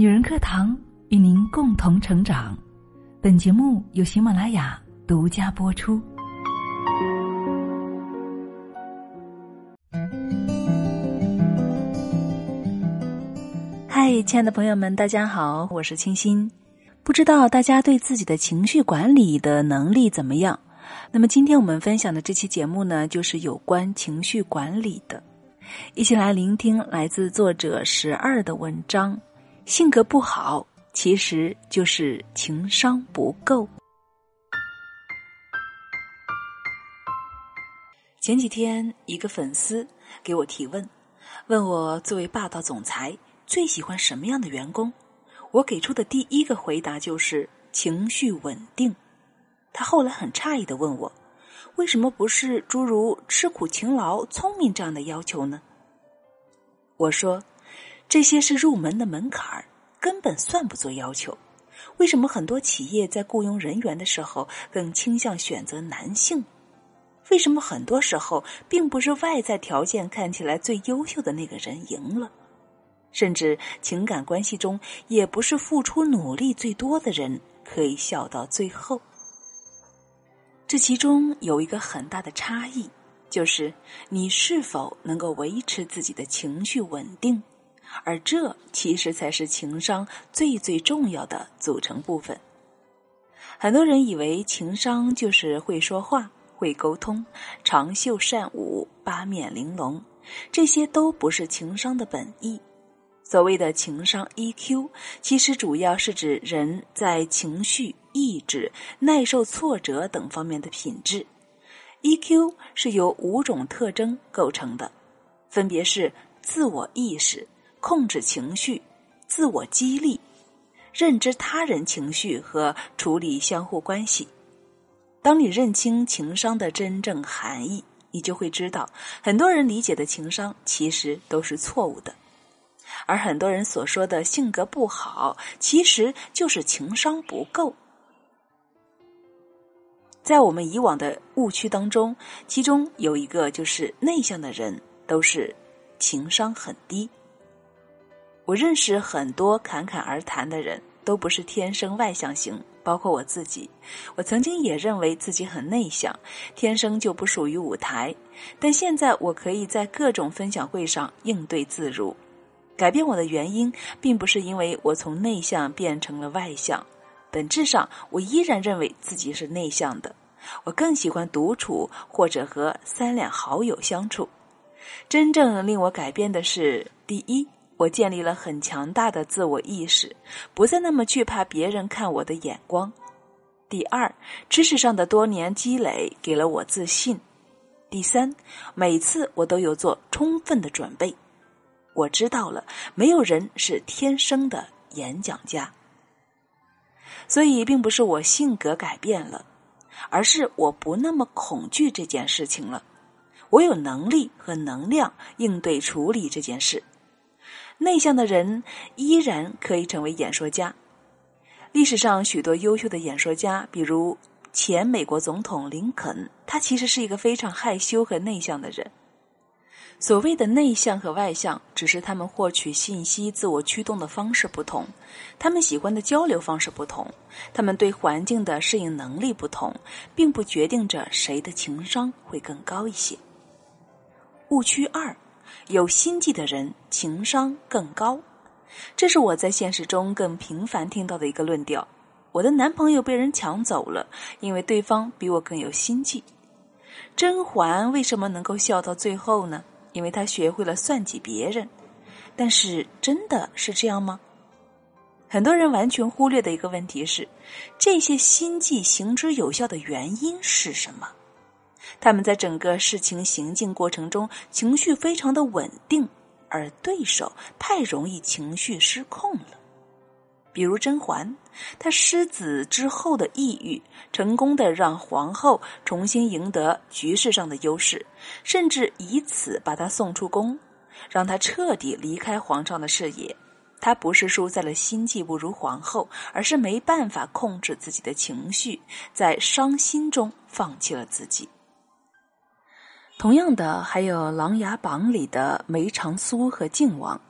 女人课堂与您共同成长。本节目由喜马拉雅独家播出。嗨，亲爱的朋友们，大家好，我是清新。不知道大家对自己的情绪管理的能力怎么样？那么今天我们分享的这期节目呢，就是有关情绪管理的。一起来聆听来自作者十二的文章。性格不好，其实就是情商不够。前几天，一个粉丝给我提问，问我作为霸道总裁最喜欢什么样的员工？我给出的第一个回答就是情绪稳定。他后来很诧异的问我，为什么不是诸如吃苦、勤劳、聪明这样的要求呢？我说。这些是入门的门槛儿，根本算不作要求。为什么很多企业在雇佣人员的时候更倾向选择男性？为什么很多时候并不是外在条件看起来最优秀的那个人赢了？甚至情感关系中，也不是付出努力最多的人可以笑到最后。这其中有一个很大的差异，就是你是否能够维持自己的情绪稳定。而这其实才是情商最最重要的组成部分。很多人以为情商就是会说话、会沟通、长袖善舞、八面玲珑，这些都不是情商的本意。所谓的情商 EQ，其实主要是指人在情绪、意志、耐受挫折等方面的品质。EQ 是由五种特征构成的，分别是自我意识。控制情绪、自我激励、认知他人情绪和处理相互关系。当你认清情商的真正含义，你就会知道，很多人理解的情商其实都是错误的，而很多人所说的性格不好，其实就是情商不够。在我们以往的误区当中，其中有一个就是内向的人都是情商很低。我认识很多侃侃而谈的人，都不是天生外向型，包括我自己。我曾经也认为自己很内向，天生就不属于舞台。但现在我可以在各种分享会上应对自如。改变我的原因，并不是因为我从内向变成了外向，本质上我依然认为自己是内向的。我更喜欢独处或者和三两好友相处。真正令我改变的是，第一。我建立了很强大的自我意识，不再那么惧怕别人看我的眼光。第二，知识上的多年积累给了我自信。第三，每次我都有做充分的准备。我知道了，没有人是天生的演讲家。所以，并不是我性格改变了，而是我不那么恐惧这件事情了。我有能力和能量应对处理这件事。内向的人依然可以成为演说家。历史上许多优秀的演说家，比如前美国总统林肯，他其实是一个非常害羞和内向的人。所谓的内向和外向，只是他们获取信息、自我驱动的方式不同，他们喜欢的交流方式不同，他们对环境的适应能力不同，并不决定着谁的情商会更高一些。误区二。有心计的人情商更高，这是我在现实中更频繁听到的一个论调。我的男朋友被人抢走了，因为对方比我更有心计。甄嬛为什么能够笑到最后呢？因为她学会了算计别人。但是真的是这样吗？很多人完全忽略的一个问题是，这些心计行之有效的原因是什么？他们在整个事情行进过程中情绪非常的稳定，而对手太容易情绪失控了。比如甄嬛，她失子之后的抑郁，成功的让皇后重新赢得局势上的优势，甚至以此把她送出宫，让她彻底离开皇上的视野。她不是输在了心计不如皇后，而是没办法控制自己的情绪，在伤心中放弃了自己。同样的，还有《琅琊榜》里的梅长苏和靖王。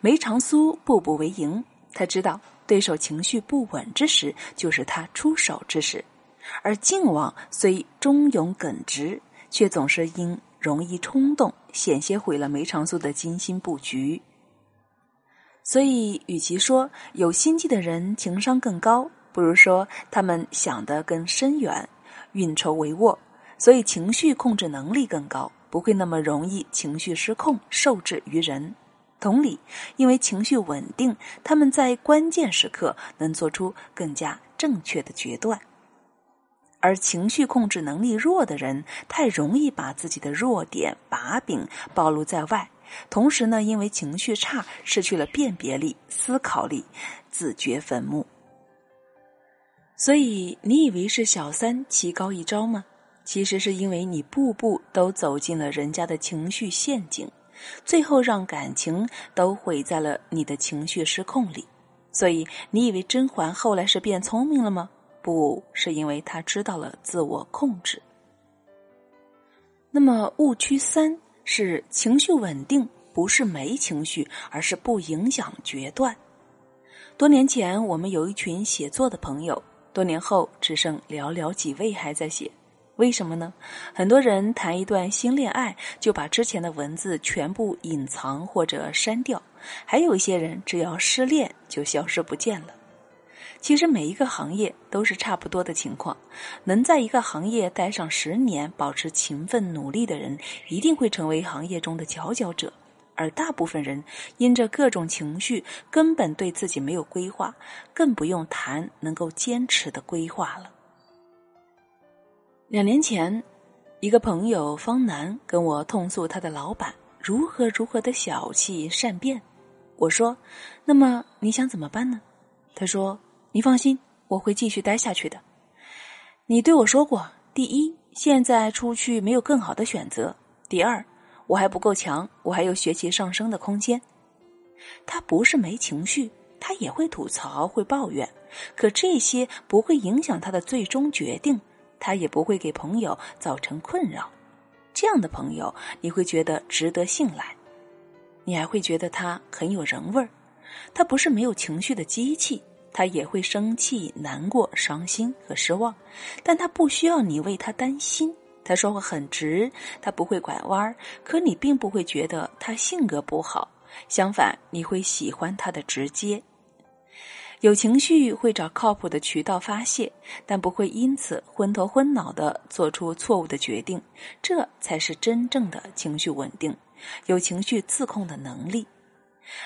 梅长苏步步为营，他知道对手情绪不稳之时，就是他出手之时。而靖王虽忠勇耿直，却总是因容易冲动，险些毁了梅长苏的精心布局。所以，与其说有心计的人情商更高，不如说他们想得更深远，运筹帷幄，所以情绪控制能力更高，不会那么容易情绪失控，受制于人。同理，因为情绪稳定，他们在关键时刻能做出更加正确的决断。而情绪控制能力弱的人，太容易把自己的弱点、把柄暴露在外。同时呢，因为情绪差，失去了辨别力、思考力，自掘坟墓。所以，你以为是小三棋高一招吗？其实是因为你步步都走进了人家的情绪陷阱，最后让感情都毁在了你的情绪失控里。所以，你以为甄嬛后来是变聪明了吗？不是因为她知道了自我控制。那么误区三是情绪稳定，不是没情绪，而是不影响决断。多年前，我们有一群写作的朋友，多年后只剩寥寥几位还在写。为什么呢？很多人谈一段新恋爱，就把之前的文字全部隐藏或者删掉；还有一些人，只要失恋就消失不见了。其实每一个行业都是差不多的情况，能在一个行业待上十年，保持勤奋努力的人，一定会成为行业中的佼佼者。而大部分人因着各种情绪，根本对自己没有规划，更不用谈能够坚持的规划了。两年前，一个朋友方楠跟我痛诉他的老板如何如何的小气善变，我说：“那么你想怎么办呢？”他说。你放心，我会继续待下去的。你对我说过，第一，现在出去没有更好的选择；第二，我还不够强，我还有学习上升的空间。他不是没情绪，他也会吐槽、会抱怨，可这些不会影响他的最终决定，他也不会给朋友造成困扰。这样的朋友，你会觉得值得信赖，你还会觉得他很有人味儿。他不是没有情绪的机器。他也会生气、难过、伤心和失望，但他不需要你为他担心。他说话很直，他不会拐弯儿，可你并不会觉得他性格不好，相反，你会喜欢他的直接。有情绪会找靠谱的渠道发泄，但不会因此昏头昏脑的做出错误的决定，这才是真正的情绪稳定，有情绪自控的能力。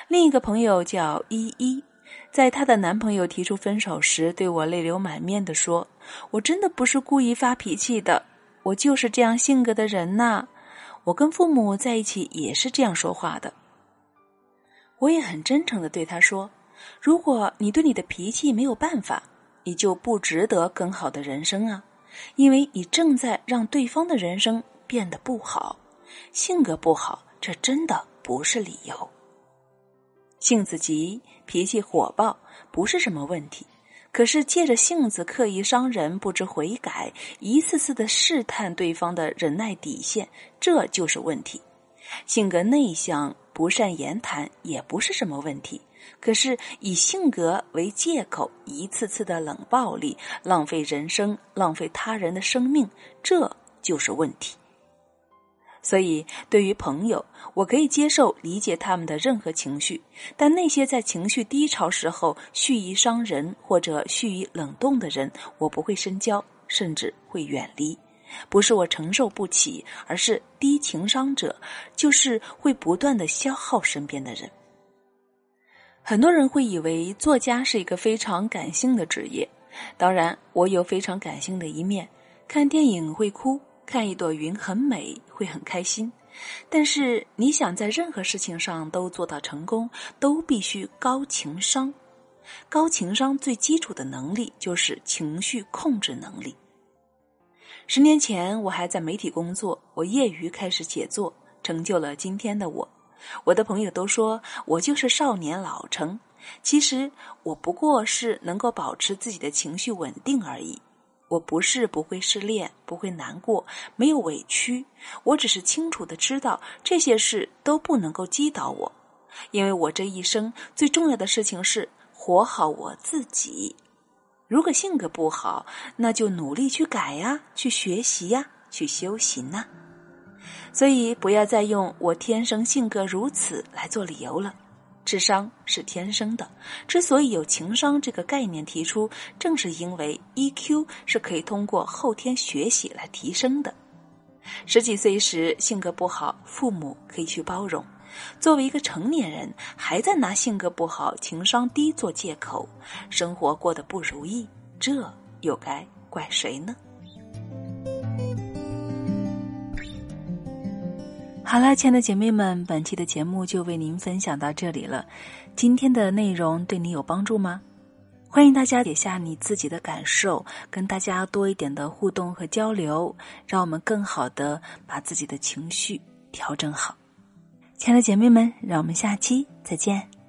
另一个朋友叫依依。在她的男朋友提出分手时，对我泪流满面的说：“我真的不是故意发脾气的，我就是这样性格的人呐。我跟父母在一起也是这样说话的。”我也很真诚的对他说：“如果你对你的脾气没有办法，你就不值得更好的人生啊，因为你正在让对方的人生变得不好。性格不好，这真的不是理由。”性子急、脾气火爆不是什么问题，可是借着性子刻意伤人、不知悔改、一次次的试探对方的忍耐底线，这就是问题。性格内向、不善言谈也不是什么问题，可是以性格为借口，一次次的冷暴力、浪费人生、浪费他人的生命，这就是问题。所以，对于朋友，我可以接受、理解他们的任何情绪，但那些在情绪低潮时候蓄意伤人或者蓄意冷冻的人，我不会深交，甚至会远离。不是我承受不起，而是低情商者就是会不断的消耗身边的人。很多人会以为作家是一个非常感性的职业，当然，我有非常感性的一面，看电影会哭。看一朵云很美，会很开心。但是你想在任何事情上都做到成功，都必须高情商。高情商最基础的能力就是情绪控制能力。十年前我还在媒体工作，我业余开始写作，成就了今天的我。我的朋友都说我就是少年老成，其实我不过是能够保持自己的情绪稳定而已。我不是不会失恋，不会难过，没有委屈，我只是清楚的知道这些事都不能够击倒我，因为我这一生最重要的事情是活好我自己。如果性格不好，那就努力去改呀，去学习呀，去修行呐。所以不要再用“我天生性格如此”来做理由了。智商是天生的，之所以有情商这个概念提出，正是因为 EQ 是可以通过后天学习来提升的。十几岁时性格不好，父母可以去包容；作为一个成年人，还在拿性格不好、情商低做借口，生活过得不如意，这又该怪谁呢？好了，亲爱的姐妹们，本期的节目就为您分享到这里了。今天的内容对你有帮助吗？欢迎大家写下你自己的感受，跟大家多一点的互动和交流，让我们更好的把自己的情绪调整好。亲爱的姐妹们，让我们下期再见。